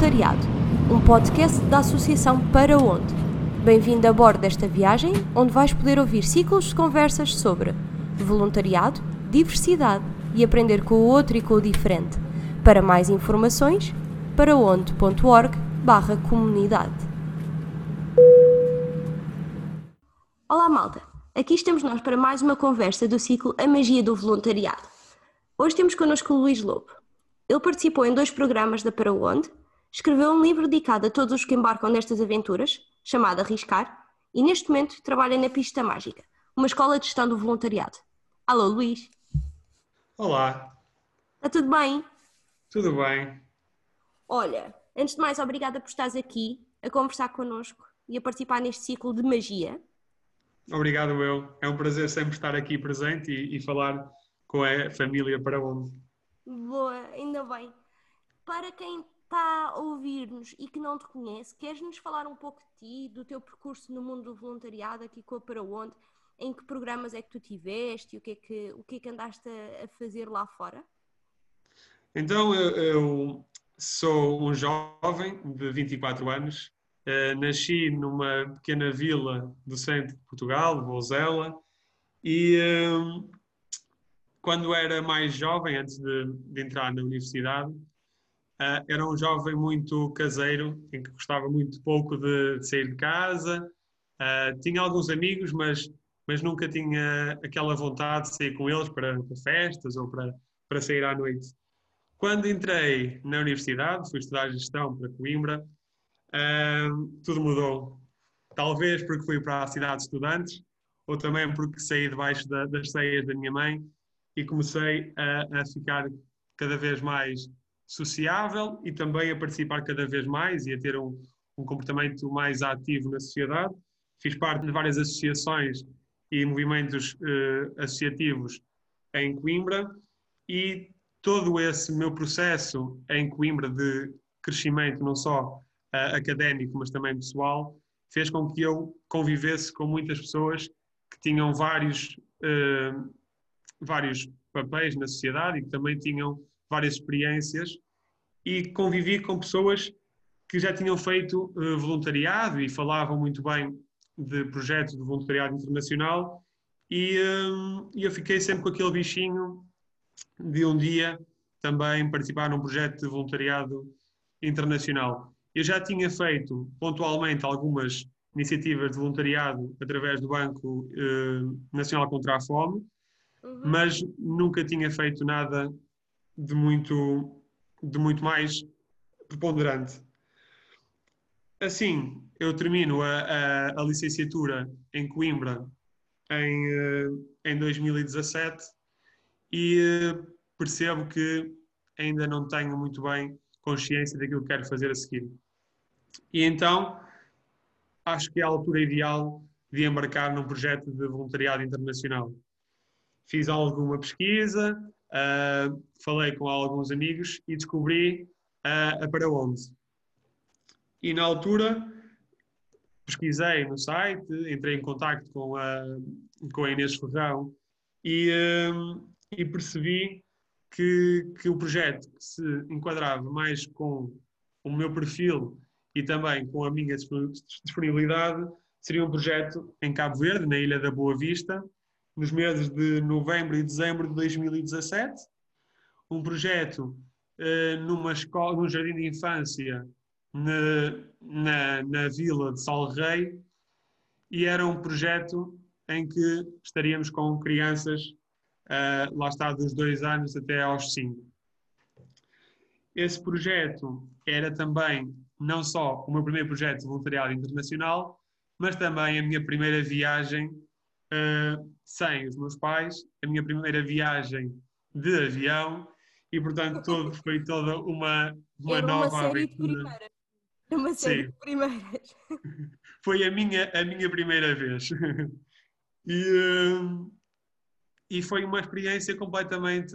Voluntariado, um podcast da Associação Para Onde. Bem-vindo a bordo desta viagem, onde vais poder ouvir ciclos de conversas sobre voluntariado, diversidade e aprender com o outro e com o diferente. Para mais informações, paraonde.org barra comunidade. Olá malta, aqui estamos nós para mais uma conversa do ciclo A Magia do Voluntariado. Hoje temos connosco o Luís Lobo. Ele participou em dois programas da Para Onde, escreveu um livro dedicado a todos os que embarcam nestas aventuras, chamado Arriscar, e neste momento trabalha na Pista Mágica, uma escola de gestão do voluntariado. Alô, Luís. Olá. Está tudo bem? Tudo bem. Olha, antes de mais, obrigada por estares aqui a conversar connosco e a participar neste ciclo de magia. Obrigado, eu. É um prazer sempre estar aqui presente e, e falar com a família para onde. Boa, ainda bem. Para quem está a ouvir-nos e que não te conhece, queres-nos falar um pouco de ti, do teu percurso no mundo do voluntariado aqui com a Para Onde? Em que programas é que tu tiveste e o que é que, o que, é que andaste a, a fazer lá fora? Então, eu, eu, sou um jovem de 24 anos, uh, nasci numa pequena vila do centro de Portugal, Vouzela, e uh, quando era mais jovem, antes de, de entrar na universidade, uh, era um jovem muito caseiro, em que gostava muito pouco de, de sair de casa, tinha alguns amigos, mas mas nunca tinha aquela vontade de sair com eles para, para festas ou para, para sair à noite. Quando entrei na universidade, fui estudar gestão para Coimbra, uh, tudo mudou. Talvez porque fui para a cidade de estudantes, ou também porque saí debaixo da, das ceias da minha mãe e comecei a, a, ficar cada vez mais sociável e também a participar cada vez mais e a ter um, um comportamento mais ativo na sociedade. Fiz parte de várias associações e movimentos uh, associativos em Coimbra e todo esse meu processo em Coimbra de crescimento, não só uh, académico, mas também pessoal, fez com que eu convivesse com muitas pessoas que tinham vários, uh, vários papéis na sociedade e que também tinham várias experiências e convivi com pessoas que já tinham feito uh, voluntariado e falavam muito bem de projetos de voluntariado internacional e, um, eu fiquei sempre com aquele bichinho de um dia também participar num projeto de voluntariado internacional. Eu já tinha feito pontualmente algumas iniciativas de voluntariado através do Banco uh, Nacional contra a Fome, uhum. mas nunca tinha feito nada de muito, de muito mais preponderante. Assim, eu termino a, a, a licenciatura em Coimbra em, eh, em 2017 e eh, percebo que ainda não tenho muito bem consciência daquilo que quero fazer a seguir. E então acho que é a altura ideal de embarcar num projeto de voluntariado internacional. Fiz alguma pesquisa, uh, falei com alguns amigos e descobri uh, a para onde. E na altura pesquisei no site, entrei em contato com a, com a Inês Ferrão e, um, e percebi que, que o projeto que se enquadrava mais com o meu perfil e também com a minha disponibilidade seria um projeto em Cabo Verde, na Ilha da Boa Vista, nos meses de novembro e dezembro de 2017. Um projeto uh, numa escola, num jardim de infância na, na, na vila de Salrei e era um projeto em que estaríamos com crianças, uh, lá está, dos dois anos até aos cinco. Esse projeto era também não só o meu primeiro projeto de voluntariado internacional, mas também a minha primeira viagem uh, sem os meus pais, a minha primeira viagem de avião e, portanto, todo, foi toda uma, uma Era nova uma aventura. Uma série Sim. de primeiras. Foi a minha, a minha primeira vez. E, hum, e foi uma experiência completamente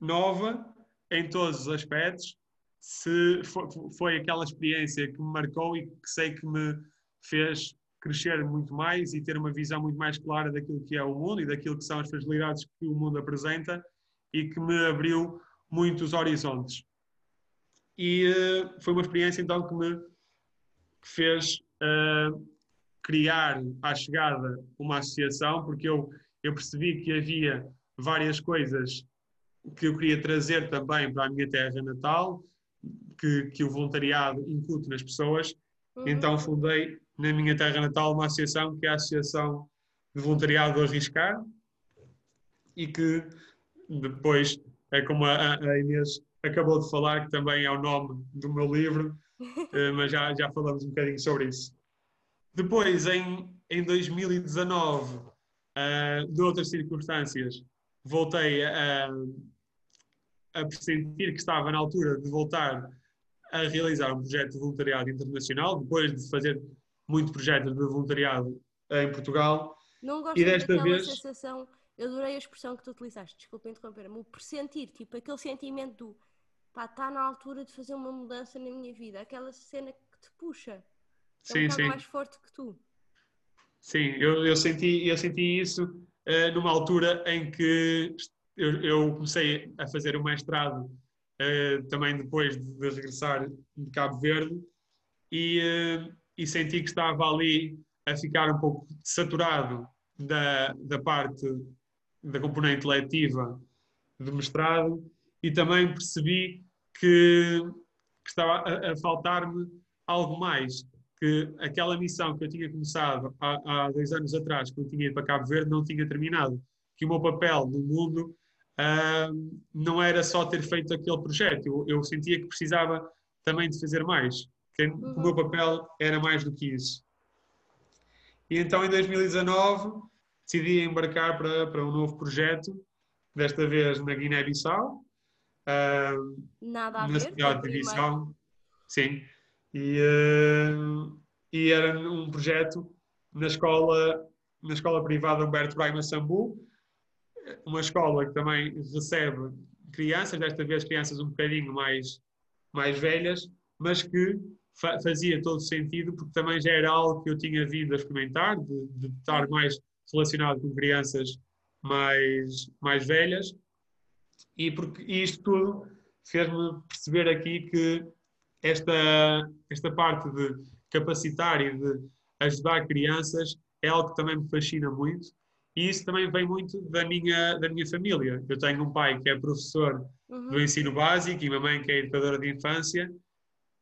nova em todos os aspectos. Se foi, foi aquela experiência que me marcou e que sei que me fez crescer muito mais e ter uma visão muito mais clara daquilo que é o mundo e daquilo que são as fragilidades que o mundo apresenta e que me abriu muitos horizontes. e uh, foi uma experiência então que me que fez uh, criar à chegada uma associação, porque eu, eu percebi que havia várias coisas que eu queria trazer também para a minha terra natal, que, que o voluntariado incute nas pessoas. Uhum. Então fundei na minha terra natal uma associação que é a Associação de Voluntariado Arriscar e que depois é como a, a Inês acabou de falar, que também é o nome do meu livro, eh, mas já, já falamos um bocadinho sobre isso. Depois, em, em 2019, uh, eh, de outras circunstâncias, voltei a, a pressentir que estava na altura de voltar a realizar um projeto de voluntariado internacional, depois de fazer muito projetos de voluntariado em Portugal. Não gosto e desta vez sensação, eu adorei a expressão que tu utilizaste, desculpa interromper-me, o pressentir, tipo aquele sentimento do pá, está na altura de fazer uma mudança na minha vida, aquela cena que te puxa, é sim, um sim. mais forte que tu. Sim, eu, eu, senti, eu senti isso uh, numa altura em que eu, eu, comecei a fazer o mestrado uh, também depois de, de, regressar de Cabo Verde e, uh, e senti que estava ali a ficar um pouco saturado da, da parte da componente letiva do mestrado e também percebi que, que estava a, a faltar-me algo mais, que aquela missão que eu tinha começado há, há, dois anos atrás, quando tinha ido para Cabo Verde, não tinha terminado. Que o meu papel no mundo uh, não era só ter feito aquele projeto, eu, eu, sentia que precisava também de fazer mais, que uhum. o meu papel era mais do que isso. E então, em 2019, decidi embarcar para, para um novo projeto, desta vez na Guiné-Bissau, Uh, Nada a na ver. Na divisão, sim. E, uh, e era um projeto na escola, na escola privada Humberto Braga Sambu, uma escola que também recebe crianças, desta vez crianças um bocadinho mais, mais velhas, mas que fa fazia todo sentido, porque também já era algo que eu tinha vindo a experimentar, de, de estar mais relacionado com crianças mais, mais velhas, e porque isto tudo fez-me perceber aqui que esta, esta parte de capacitar e de ajudar crianças é algo que também me fascina muito e isso também vem muito da minha, da minha família. Eu tenho um pai que é professor uhum. do ensino básico e uma mãe que é educadora de infância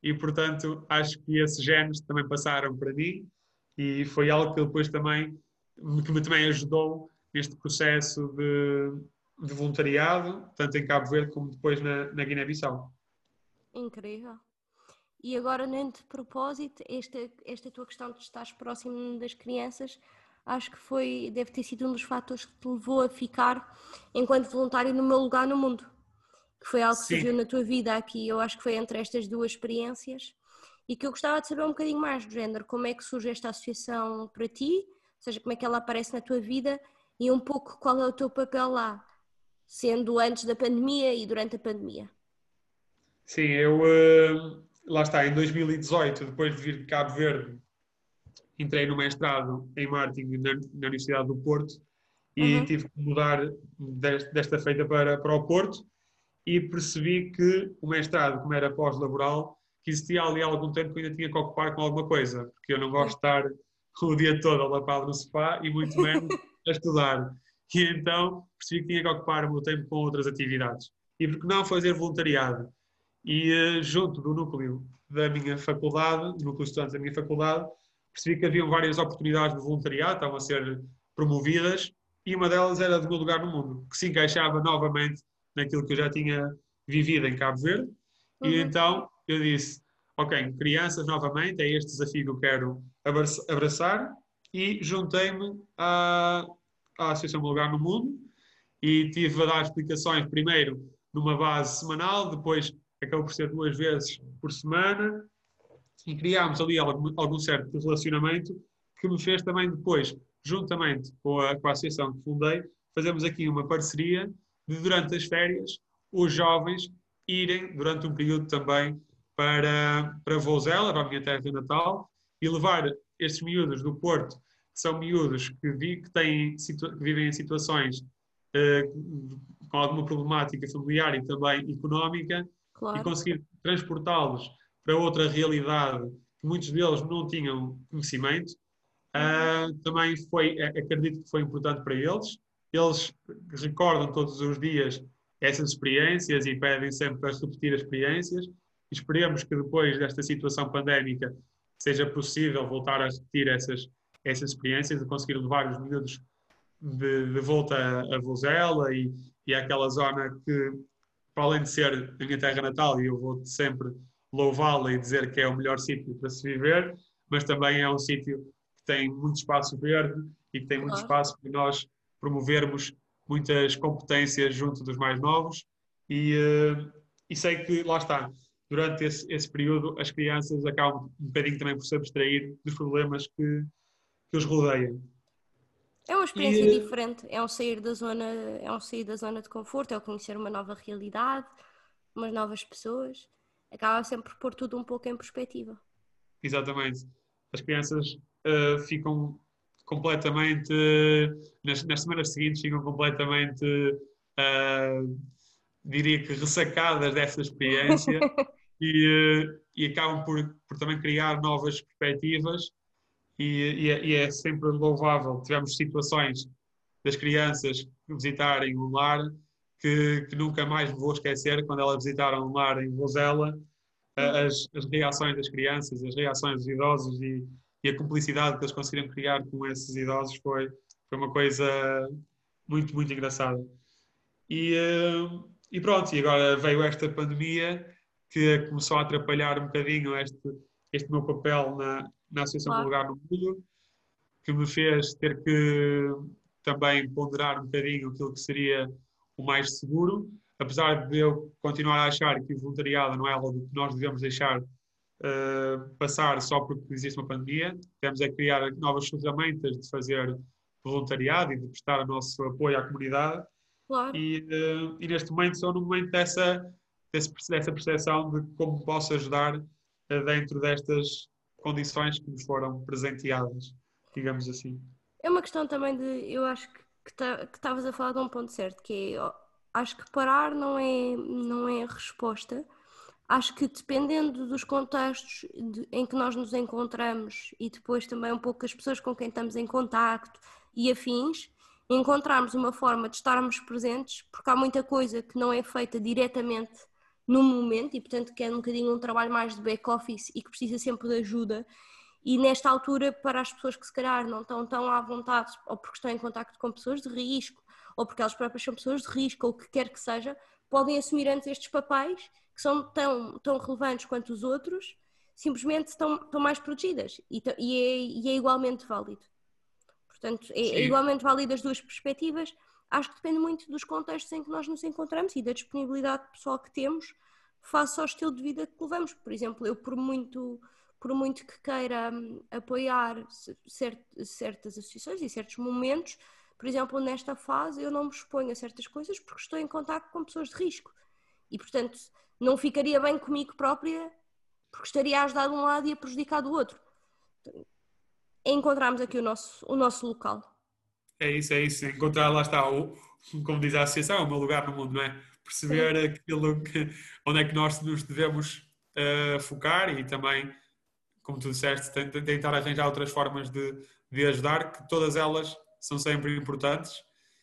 e, portanto, acho que esses genes também passaram para mim e foi algo que depois também que me também ajudou neste processo de, de voluntariado, tanto em Cabo Verde como depois na, na Guiné-Bissau. Incrível. E agora, nem de propósito, esta, esta tua questão de estar próximo das crianças, acho que foi, deve ter sido um dos fatores que te levou a ficar enquanto voluntário no meu lugar no mundo. Que foi algo que Sim. surgiu na tua vida aqui, eu acho que foi entre estas duas experiências. E que eu gostava de saber um bocadinho mais do género, como é que surge esta associação para ti, ou seja, como é que ela aparece na tua vida e um pouco qual é o teu papel lá sendo antes da pandemia e durante a pandemia? Sim, eu uh, lá está, em 2018, depois de vir de Cabo Verde, entrei no mestrado em marketing na, na Universidade do Porto e uhum. tive que mudar desta, desta feita para, para o Porto e percebi que o mestrado, como era pós-laboral, que existia ali algum tempo que ainda tinha que ocupar com alguma coisa, porque eu não gosto de estar o dia todo alapado no sofá e muito menos a estudar. E então percebi que tinha que ocupar o meu tempo com outras atividades. E por que não fazer voluntariado? E uh, junto do núcleo da minha faculdade, do núcleo de estudantes da minha faculdade, percebi que haviam várias oportunidades de voluntariado, estavam a ser promovidas, e uma delas era do meu lugar no mundo, que se encaixava novamente naquilo que eu já tinha vivido em Cabo Verde. Uhum. E então eu disse: Ok, crianças novamente, é este desafio que eu quero abraçar, e juntei-me a à Associação Lugar no Mundo e tive a dar explicações primeiro numa base semanal, depois acabou por ser duas vezes por semana e criámos ali algum, algum certo relacionamento que me fez também depois, juntamente com a, com a associação que fundei, fazemos aqui uma parceria de durante as férias os jovens irem durante um período também para, para Vozela, para a minha terra natal, e levar estes miúdos do Porto são miúdos que, vi, que, têm, que vivem em situações uh, com alguma problemática familiar e também económica claro. e conseguir transportá-los para outra realidade que muitos deles não tinham conhecimento, uh, também foi, acredito que foi importante para eles. Eles recordam todos os dias essas experiências e pedem sempre para repetir as experiências. Esperemos que depois desta situação pandémica seja possível voltar a repetir essas, essas experiências, e conseguir levar os miúdos de, de volta a, a Vozela e, e àquela zona que, para além de ser a minha terra natal, e eu vou sempre louvá-la e dizer que é o melhor sítio para se viver, mas também é um sítio que tem muito espaço verde e que tem muito espaço para nós promovermos muitas competências junto dos mais novos e, uh, e sei que, lá está, durante esse, esse, período as crianças acabam um bocadinho também por se abstrair dos problemas que, que os rodeiam. É uma experiência e, diferente, é um sair da zona, é um sair da zona de conforto, é o conhecer uma nova realidade, umas novas pessoas acaba sempre por pôr tudo um pouco em perspectiva. Exatamente. As crianças uh, ficam completamente, nas, nas, semanas seguintes, ficam completamente, uh, diria que ressacadas dessa experiência e, uh, e acabam por, por também criar novas perspectivas e, e, é, e, é, sempre louvável. Tivemos situações das crianças visitarem um lar que, que, nunca mais me vou esquecer quando elas visitaram um lar em Vozela, as, as, reações das crianças, as reações dos idosos e, e, a cumplicidade que eles conseguiram criar com esses idosos foi, foi uma coisa muito, muito engraçada. E, uh, e pronto, e agora veio esta pandemia que começou a atrapalhar um bocadinho este, este meu papel na, na Associação claro. Lugar no Mundo, que me fez ter que também ponderar um bocadinho aquilo que seria o mais seguro, apesar de eu continuar a achar que o voluntariado não é algo que nós devemos deixar uh, passar só porque existe uma pandemia, temos a criar novas ferramentas de fazer voluntariado e de prestar o nosso apoio à comunidade. Claro. E, uh, e neste momento sou no momento dessa, dessa percepção de como posso ajudar uh, dentro destas condições que nos foram presenteadas, digamos assim. É uma questão também de, eu acho que que estavas a falar de um ponto certo, que é, acho que parar não é, não é a resposta. Acho que dependendo dos contextos de, em que nós nos encontramos e depois também um pouco as pessoas com quem estamos em contacto e afins, encontrarmos uma forma de estarmos presentes, porque há muita coisa que não é feita diretamente no momento e portanto que é um bocadinho um trabalho mais de back-office e que precisa sempre de ajuda. E nesta altura para as pessoas que se calhar não estão tão à vontade ou porque estão em contacto com pessoas de risco ou porque elas próprias são pessoas de risco ou o que quer que seja, podem assumir antes estes papéis que são tão, tão relevantes quanto os outros, simplesmente estão, estão mais protegidas e, e, é, e é igualmente válido. Portanto, é, é igualmente válido as duas perspectivas. Acho que depende muito dos contextos em que nós nos encontramos e da disponibilidade pessoal que temos face ao estilo de vida que levamos. Por exemplo, eu por muito por muito que queira hum, apoiar certas associações e certos momentos, por exemplo, nesta fase eu não me exponho a certas coisas porque estou em contato com pessoas de risco. E, portanto, não ficaria bem comigo própria porque estaria a ajudar de um lado e a prejudicar do outro. Encontrarmos aqui o nosso, o nosso local. É isso, é isso. Encontrar, lá está, o, como diz a associação, o meu lugar no mundo, não é? Perceber aquilo que, onde é que nós nos devemos uh, focar e também, como tu disseste, tentar arranjar outras formas de, de ajudar, que todas elas são sempre importantes.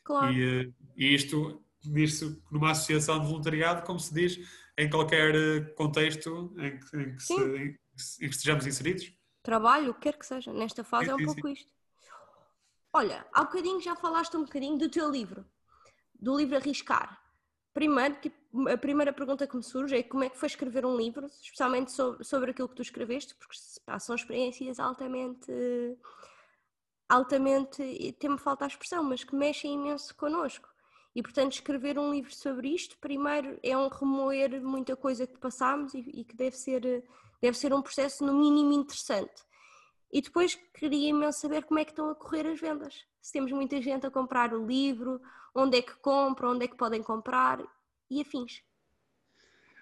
Claro. E, eh, e isto diz-se numa associação de voluntariado, como se diz em qualquer eh, contexto em que, em que, se, em que estejamos inseridos. Trabalho, o que quer que seja, nesta fase sim, é um sim, pouco sim. isto. Olha, há bocadinho já falaste um bocadinho do teu livro, do livro Arriscar. Primeiro, tipo, a primeira pergunta que me surge é como é que foi escrever um livro, especialmente sobre, sobre aquilo que tu escreveste, porque são experiências altamente altamente, tem-me falta a expressão, mas que mexem imenso connosco. E, portanto, escrever um livro sobre isto, primeiro, é um remoer muita coisa que passámos e, e, que deve ser, deve ser um processo, no mínimo, interessante. E depois queria imenso saber como é que estão a correr as vendas. Se temos muita gente a comprar o livro, onde é que compram, onde é que podem comprar e afins.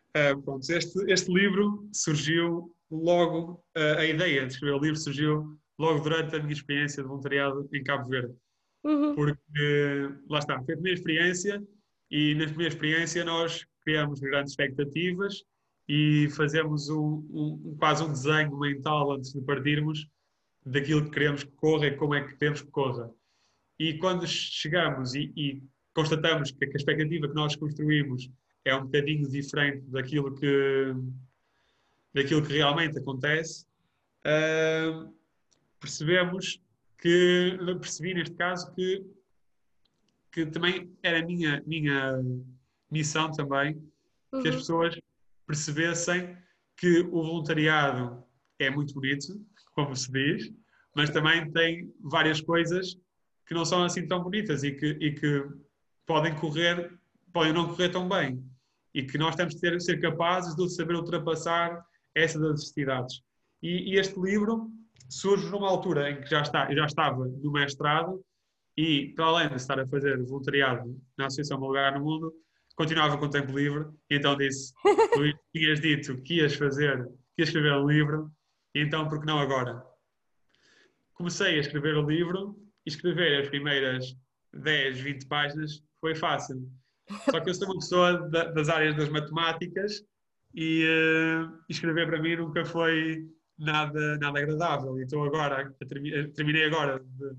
Uh, pronto, este, este livro surgiu logo, uh, a ideia de escrever o livro surgiu logo durante a minha experiência de voluntariado em Cabo Verde. Uhum. Porque, lá está, foi a primeira experiência e na primeira experiência nós criamos grandes expectativas e fazemos um, quase um desenho mental antes de partirmos daquilo que queremos que corra e como é que queremos que corra. E quando chegamos e, e constatamos que a expectativa que nós construímos é um bocadinho diferente daquilo que, daquilo que realmente acontece, uh, percebemos que, percebi neste caso que, que também era minha, minha missão também, uhum. que as uhum. pessoas percebessem que o voluntariado é muito bonito, como se diz, mas também tem várias coisas que não são assim tão bonitas e que, e que podem correr, podem não correr tão bem. E que nós temos que ter, ser capazes de saber ultrapassar essas adversidades. E, e, este livro surge numa altura em que já, está, já estava no mestrado e, para além de estar a fazer voluntariado na Associação Lugar no Mundo, continuava com tempo livre. Então disse: Tu tinhas dito que ias fazer, que ias escrever um livro, então por que não agora? Comecei a escrever o livro e escrever as primeiras 10, 20 páginas foi fácil. Só que eu sou uma pessoa da, das áreas das matemáticas e uh, escrever para mim nunca foi nada, nada agradável. Então agora, terminei agora de,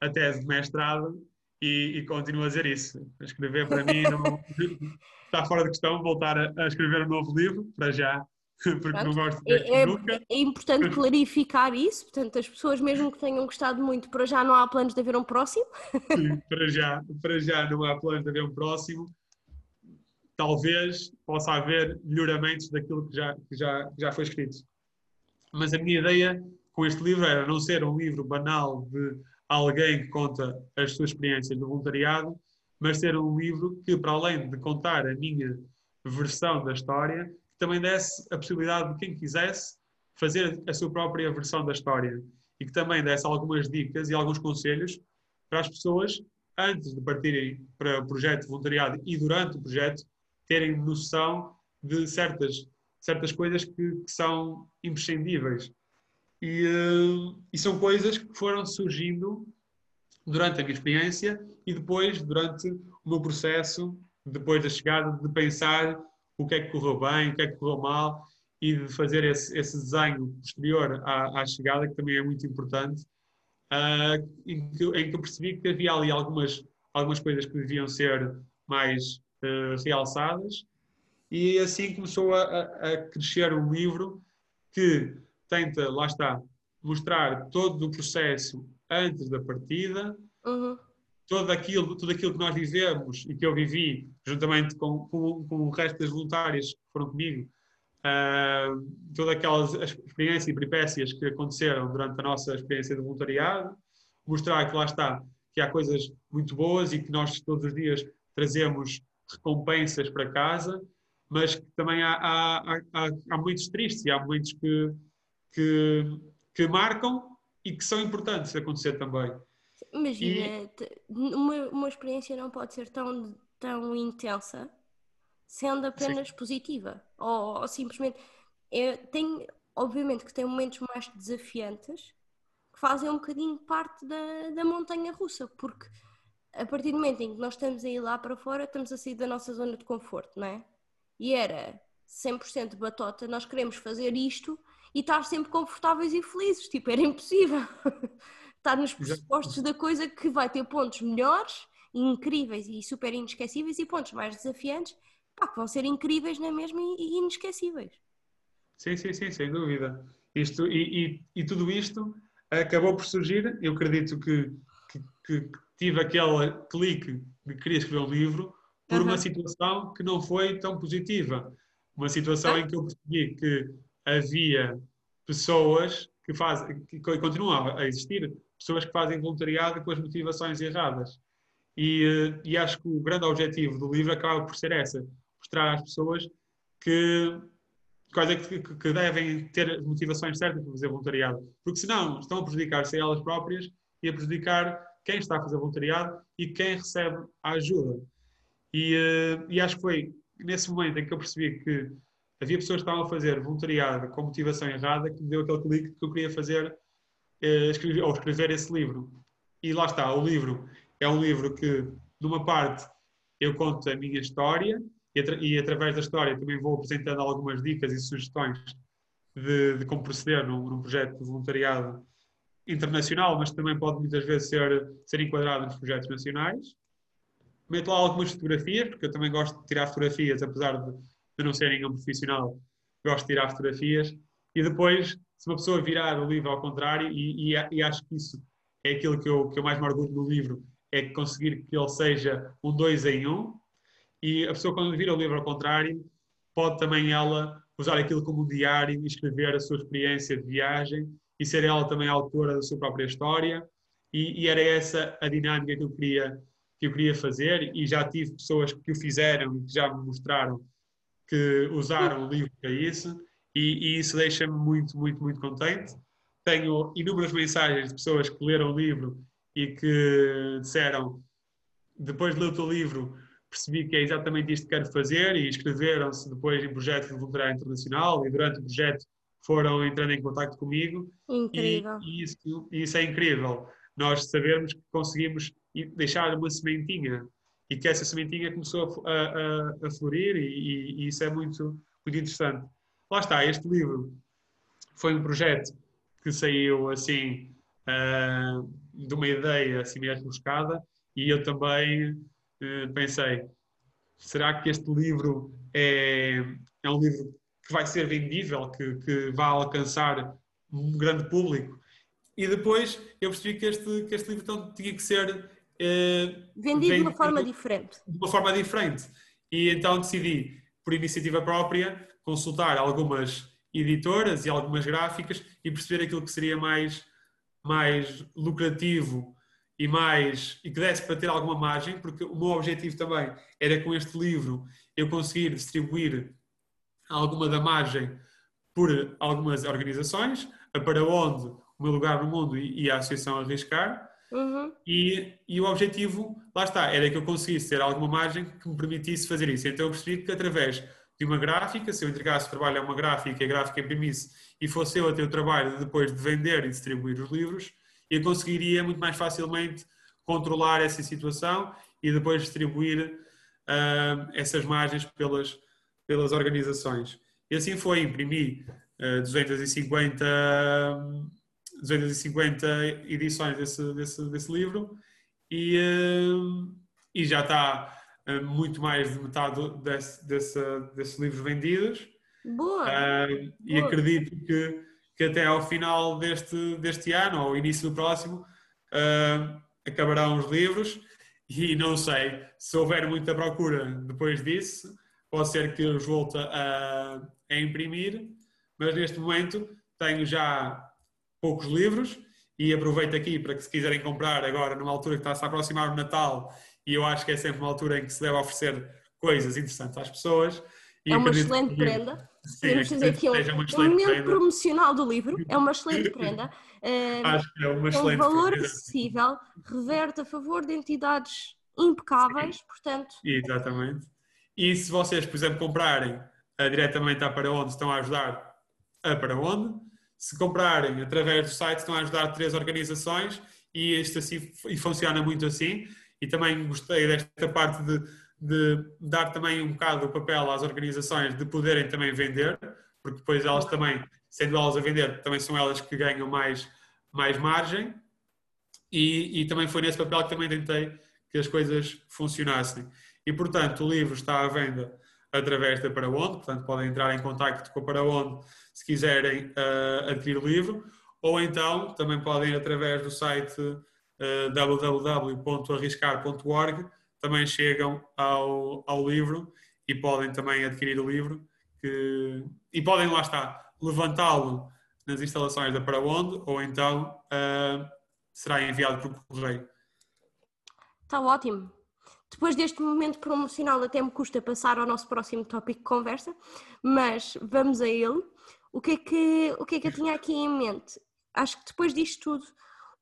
a tese de mestrado e, e, continuo a dizer isso. Escrever para mim não, está fora de questão voltar a, a, escrever um novo livro, para já, porque não gosto de é, é, nunca. É importante clarificar isso, portanto, as pessoas mesmo que tenham gostado muito, para já não há planos de haver um próximo? Sim, para já, para já não há planos de haver um próximo. Talvez possa haver melhoramentos daquilo que já, que já, que já foi escrito. Mas a minha ideia com este livro era não ser um livro banal de alguém que conta as suas experiências no voluntariado, mas ser um livro que, para além de contar a minha versão da história, também desse a possibilidade de quem quisesse fazer a sua própria versão da história e que também desse algumas dicas e alguns conselhos para as pessoas, antes de partirem para o projeto de voluntariado e durante o projeto, terem noção de certas certas coisas que, que são imprescindíveis. E, uh, e, são coisas que foram surgindo durante a minha experiência e depois, durante o meu processo, depois da chegada, de pensar o que é que correu bem, o que é que correu mal e de fazer esse, esse desenho posterior à, à, chegada, que também é muito importante, uh, em, que, em, que, eu percebi que havia ali algumas, algumas coisas que deviam ser mais uh, realçadas e assim começou a, a crescer um livro que tenta, lá está, mostrar todo o processo antes da partida, uhum. todo, aquilo, tudo aquilo que nós vivemos e que eu vivi, juntamente com, com, com o resto das voluntárias que foram comigo, uh, todas aquelas experiências e peripécias que aconteceram durante a nossa experiência de voluntariado, mostrar que lá está, que há coisas muito boas e que nós todos os dias trazemos recompensas para casa mas que também há, há, há, há muitos tristes e há muitos que, que, que marcam e que são importantes acontecer também. Imagina, e... uma, uma experiência não pode ser tão, tão intensa sendo apenas Sim. positiva. Ou, ou simplesmente. É, tem, obviamente que tem momentos mais desafiantes que fazem um bocadinho parte da, da montanha russa, porque a partir do momento em que nós estamos a ir lá para fora, estamos a sair da nossa zona de conforto, não é? E era 100% batota, nós queremos fazer isto e estar sempre confortáveis e felizes. Tipo, era impossível. estar nos pressupostos da coisa que vai ter pontos melhores, incríveis e super inesquecíveis e pontos mais desafiantes, pá, que vão ser incríveis na mesma e inesquecíveis. Sim, sim, sim, sem dúvida. Isto, e, e, e tudo isto acabou por surgir, eu acredito que, que, que tive aquele clique de que queria escrever um livro, por uhum. uma situação que não foi tão positiva. Uma situação ah. em que eu percebi que havia pessoas que fazem, que continuam a existir, pessoas que fazem voluntariado com as motivações erradas. E, eh, e acho que o grande objetivo do livro acaba por ser essa, mostrar às pessoas que, que, que devem ter as motivações certas para fazer voluntariado, porque senão estão a prejudicar-se a elas próprias e a prejudicar quem está a fazer voluntariado e quem recebe a ajuda. E, uh, e acho que foi nesse momento em que eu percebi que havia pessoas que estavam a fazer voluntariado com motivação errada que me deu aquele clique que eu queria fazer uh, escrever, ou escrever esse livro. E lá está, o livro é um livro que, numa parte, eu conto a minha história, e, atra e, através da história também vou apresentando algumas dicas e sugestões de, de como proceder num, num, projeto de voluntariado internacional, mas também pode muitas vezes ser, ser enquadrado nos projetos nacionais. Meto lá algumas fotografias, porque eu também gosto de tirar fotografias, apesar de, de não ser nenhum profissional, gosto de tirar fotografias. E depois, se uma pessoa virar o livro ao contrário, e, e, e acho que isso é aquilo que eu, que eu mais me orgulho no livro, é conseguir que ele seja um dois em um, e a pessoa quando vira o livro ao contrário, pode também ela usar aquilo como um diário e escrever a sua experiência de viagem e ser ela também autora da sua própria história e, e era essa a dinâmica que eu queria que eu queria fazer e já tive pessoas que o fizeram e que já me mostraram que usaram o livro para isso e, e isso deixa-me muito, muito, muito contente. Tenho inúmeras mensagens de pessoas que leram o livro e que disseram, depois de ler o teu livro, percebi que é exatamente isto que quero fazer e inscreveram-se depois em projetos de voluntariado internacional e durante o projeto foram entrando em contato comigo. Incrível. E, e isso, isso é incrível. Nós sabemos que conseguimos deixar uma sementinha e que essa sementinha começou a, a, a florir e, e, isso é muito, muito interessante. Lá está, este livro foi um projeto que saiu assim uh, de uma ideia assim meio buscada e eu também uh, pensei, será que este livro é, é um livro que vai ser vendível, que, que vai alcançar um grande público? E depois eu percebi que este, que este livro então, tinha que ser vendido de uma forma diferente. De uma forma diferente. E então decidi, por iniciativa própria, consultar algumas editoras e algumas gráficas e perceber aquilo que seria mais, mais lucrativo e mais e que desse para ter alguma margem, porque o meu objetivo também era com este livro eu conseguir distribuir alguma da margem por algumas organizações, para onde o meu lugar no mundo e a Associação Arriscar, Uhum. E, e o objetivo, lá está, era que eu conseguisse ter alguma margem que me permitisse fazer isso. Então eu percebi que através de uma gráfica, se eu entregasse o trabalho a uma gráfica e a gráfica imprimisse e fosse eu a ter o trabalho depois de vender e distribuir os livros, eu conseguiria muito mais facilmente controlar essa situação e depois distribuir uh, essas margens pelas, pelas organizações. E assim foi, imprimi uh, 250 250 edições desse, desse, desse livro e, uh, e já está uh, muito mais de metade desse, desse, desses livros vendidos. Boa! Uh, e acredito que, que até ao final deste, deste ano ou início do próximo acabarão os livros e não sei se houver muita procura depois disso, pode ser que os volte a, a imprimir, mas neste momento tenho já poucos livros e aproveito aqui para que se quiserem comprar agora numa altura que está-se a aproximar o Natal e eu acho que é sempre uma altura em que se deve oferecer coisas interessantes às pessoas. é uma excelente que... prenda. Podemos dizer que é um, um momento promocional do livro, é uma excelente prenda. Acho que é uma excelente um valor prenda. acessível, reverte a favor de entidades impecáveis, Sim. portanto... Exatamente. E se vocês, por exemplo, comprarem uh, diretamente a Para Onde, estão a ajudar a Para Onde, se comprarem através do site, estão a ajudar três organizações e isto assim e funciona muito assim. E também gostei desta parte de, de dar também um bocado o papel às organizações de poderem também vender, porque depois elas também, sendo elas a vender, também são elas que ganham mais, mais margem. E, e também foi nesse papel que também tentei que as coisas funcionassem. E portanto, o livro está à venda através da Paraonde, portanto podem entrar em contato com a Paraonde se quiserem uh, adquirir o livro, ou então também podem ir através do site uh, www.arriscar.org, também chegam ao, ao livro e podem também adquirir o livro que, e podem, lá está, levantá-lo nas instalações da Paraonde ou então uh, será enviado por correio. Está ótimo. Depois deste momento promocional, até me custa passar ao nosso próximo tópico de conversa, mas vamos a ele. O que, é que, o que é que eu tinha aqui em mente? Acho que depois disto tudo,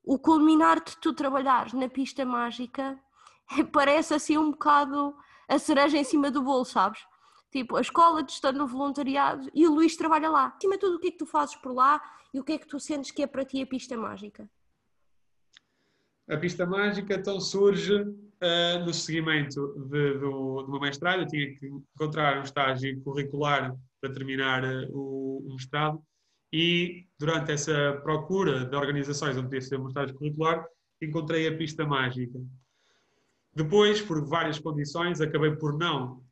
o culminar de tu trabalhares na pista mágica parece assim um bocado a cereja em cima do bolo, sabes? Tipo, a escola de estar no voluntariado e o Luís trabalha lá. Acima de tudo, o que é que tu fazes por lá e o que é que tu sentes que é para ti a pista mágica? a pista mágica então surge uh, no seguimento de, do, meu mestrado. Eu tinha que encontrar um estágio curricular para terminar uh, o, o, mestrado e durante essa procura de organizações onde podia ser estágio curricular, encontrei a pista mágica. Depois, por várias condições, acabei por não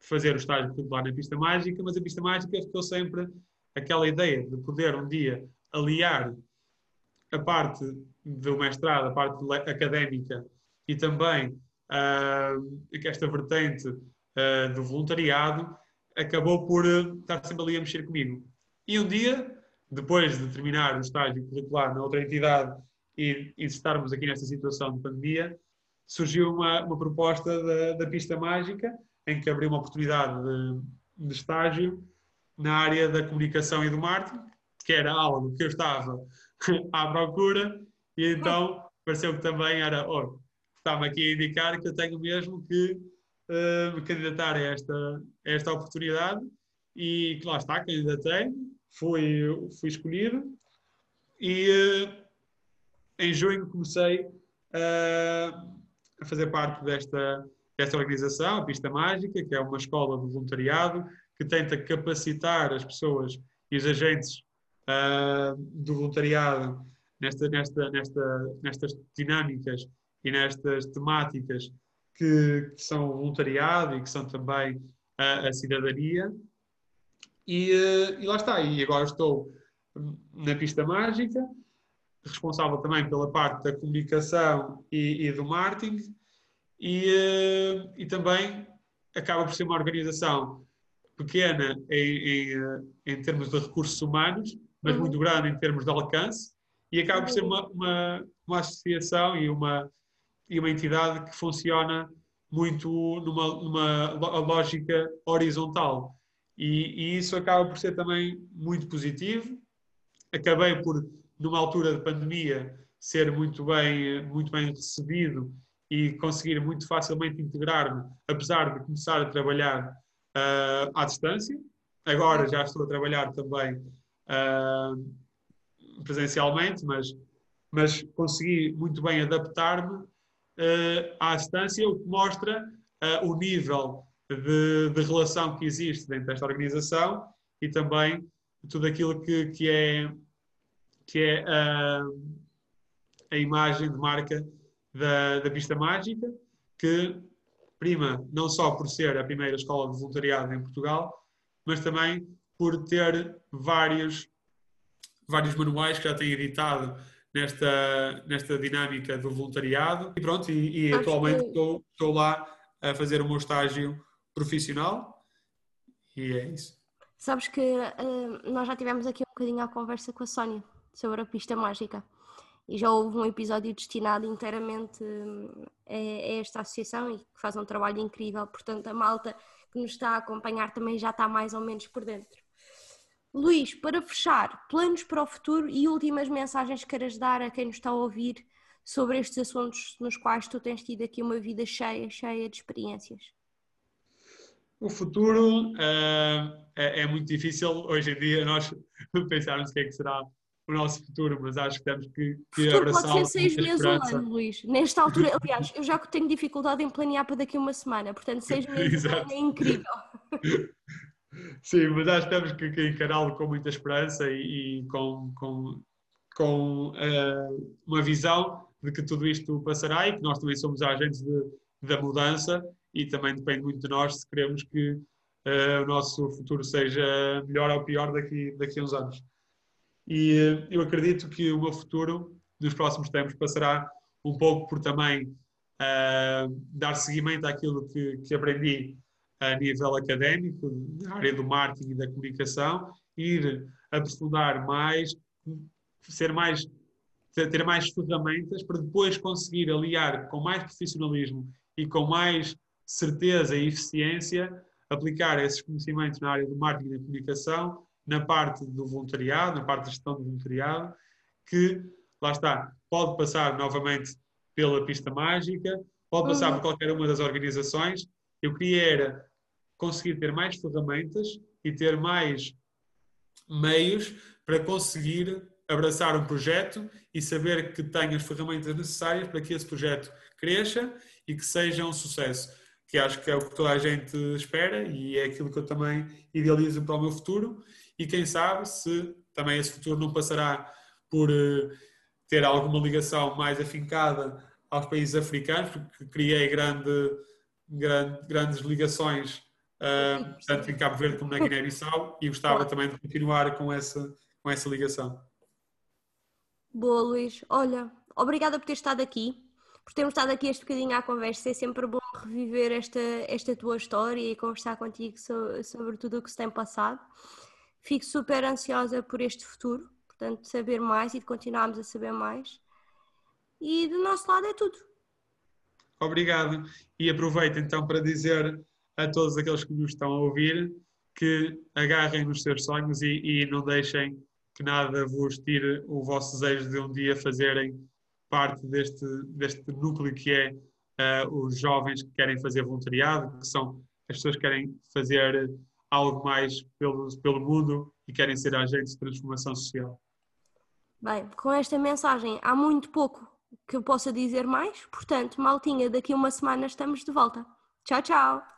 fazer o estágio curricular na pista mágica, mas a pista mágica ficou sempre aquela ideia de poder um dia aliar a parte do mestrado, a parte académica e também uh, esta vertente uh, do voluntariado, acabou por uh, estar sempre ali a mexer comigo. E um dia, depois de terminar o estágio curricular na outra entidade e, e estarmos aqui nesta situação de pandemia, surgiu uma, uma proposta da, da, pista mágica, em que abriu uma oportunidade de, de estágio na área da comunicação e do marketing, que era algo que eu estava à procura, e então pareceu que também era, oh, estava aqui a indicar que eu tenho mesmo que uh, me candidatar a esta, a esta oportunidade, e que lá está, candidatei, fui, fui escolhido, e uh, em junho comecei uh, a fazer parte desta, desta organização, a Pista Mágica, que é uma escola de voluntariado que tenta capacitar as pessoas e os agentes uh, do voluntariado nesta, nesta, nesta, nestas dinâmicas e nestas temáticas que, que são o voluntariado e que são também a, a cidadania. E, uh, e, lá está, e agora estou na pista mágica, responsável também pela parte da comunicação e, e do marketing, e, uh, e também acaba por ser uma organização pequena em, em, eh, em termos de recursos humanos, mas uhum. muito grande em termos de alcance, e acaba por ser uma, uma, uma associação e uma, e uma entidade que funciona muito numa, numa lógica horizontal. E, e, isso acaba por ser também muito positivo. Acabei por, numa altura de pandemia, ser muito bem, muito bem recebido e conseguir muito facilmente integrar-me, apesar de começar a trabalhar uh, à distância. Agora já estou a trabalhar também uh, presencialmente, mas, mas consegui muito bem adaptar-me à distância, o que mostra o nível de, de, relação que existe dentro desta organização e também tudo aquilo que, que é, que é a imagem de marca da, da Pista Mágica, que prima não só por ser a primeira escola de voluntariado em Portugal, mas também por ter vários, vários manuais que já tem editado nesta, nesta dinâmica do voluntariado. E pronto, e, e atualmente que... estou, estou lá a fazer o meu estágio profissional e é isso. Sabes que uh, nós já tivemos aqui um bocadinho a conversa com a Sónia sobre a pista mágica e já houve um episódio destinado inteiramente hum, a, a, esta associação e que faz um trabalho incrível, portanto a malta que nos está a acompanhar também já está mais ou menos por dentro. Luís, para fechar, planos para o futuro e últimas mensagens que queiras dar a quem nos está a ouvir sobre estes assuntos nos quais tu tens tido aqui uma vida cheia, cheia de experiências. O futuro uh, é, é, muito difícil hoje em dia nós pensarmos o que é que será o nosso futuro, mas acho que temos que, que abraçar. Pode ser seis meses ou um ano, Luís. Nesta altura, aliás, eu já tenho dificuldade em planear para daqui a uma semana, portanto, seis meses é incrível. Sim, mas acho que temos que, encará-lo com muita esperança e, e com, com, com uh, uma visão de que tudo isto passará e que nós também somos agentes de, da mudança e também depende muito de nós se queremos que uh, o nosso futuro seja melhor ou pior daqui, daqui a uns anos. E eh, eu acredito que o meu futuro, nos próximos tempos, passará um pouco por também uh, dar seguimento àquilo que, que aprendi a nível académico, na área do marketing e da comunicação, ir aprofundar mais, ser mais, ter mais ferramentas para depois conseguir aliar com mais profissionalismo e com mais certeza e eficiência, aplicar esses conhecimentos na área do marketing e da comunicação na parte do voluntariado, na parte da gestão do voluntariado, que, lá está, pode passar novamente pela pista mágica, pode passar por qualquer uma das organizações. Eu queria era conseguir ter mais ferramentas e ter mais meios para conseguir abraçar um projeto e saber que tem as ferramentas necessárias para que esse projeto cresça e que seja um sucesso. Que acho que é o que toda a gente espera e é aquilo que eu também idealizo para o meu futuro. E quem sabe se também esse futuro não passará por uh, ter alguma ligação mais afincada aos países africanos, porque criei grande, grande, grandes ligações, uh, tanto em Cabo Verde como na Guiné-Bissau, e gostava também de continuar com essa, com essa ligação. Boa, Luís. Olha, obrigada por ter estado aqui, por termos estado aqui este bocadinho à conversa. É sempre bom reviver esta, esta tua história e conversar contigo sobre, sobre tudo o que se tem passado. Fico super ansiosa por este futuro, portanto, de saber mais e de continuarmos a saber mais. E do nosso lado é tudo. Obrigado. E aproveito então para dizer a todos aqueles que nos estão a ouvir que agarrem nos seus sonhos e, e não deixem que nada vos tire o vosso desejo de um dia fazerem parte deste, deste núcleo que é uh, os jovens que querem fazer voluntariado, que são as pessoas que querem fazer algo mais pelo, pelo mundo e querem ser agentes de transformação social. Bem, com esta mensagem há muito pouco que eu possa dizer mais, portanto, maltinha, daqui a uma semana estamos de volta. Tchau, tchau!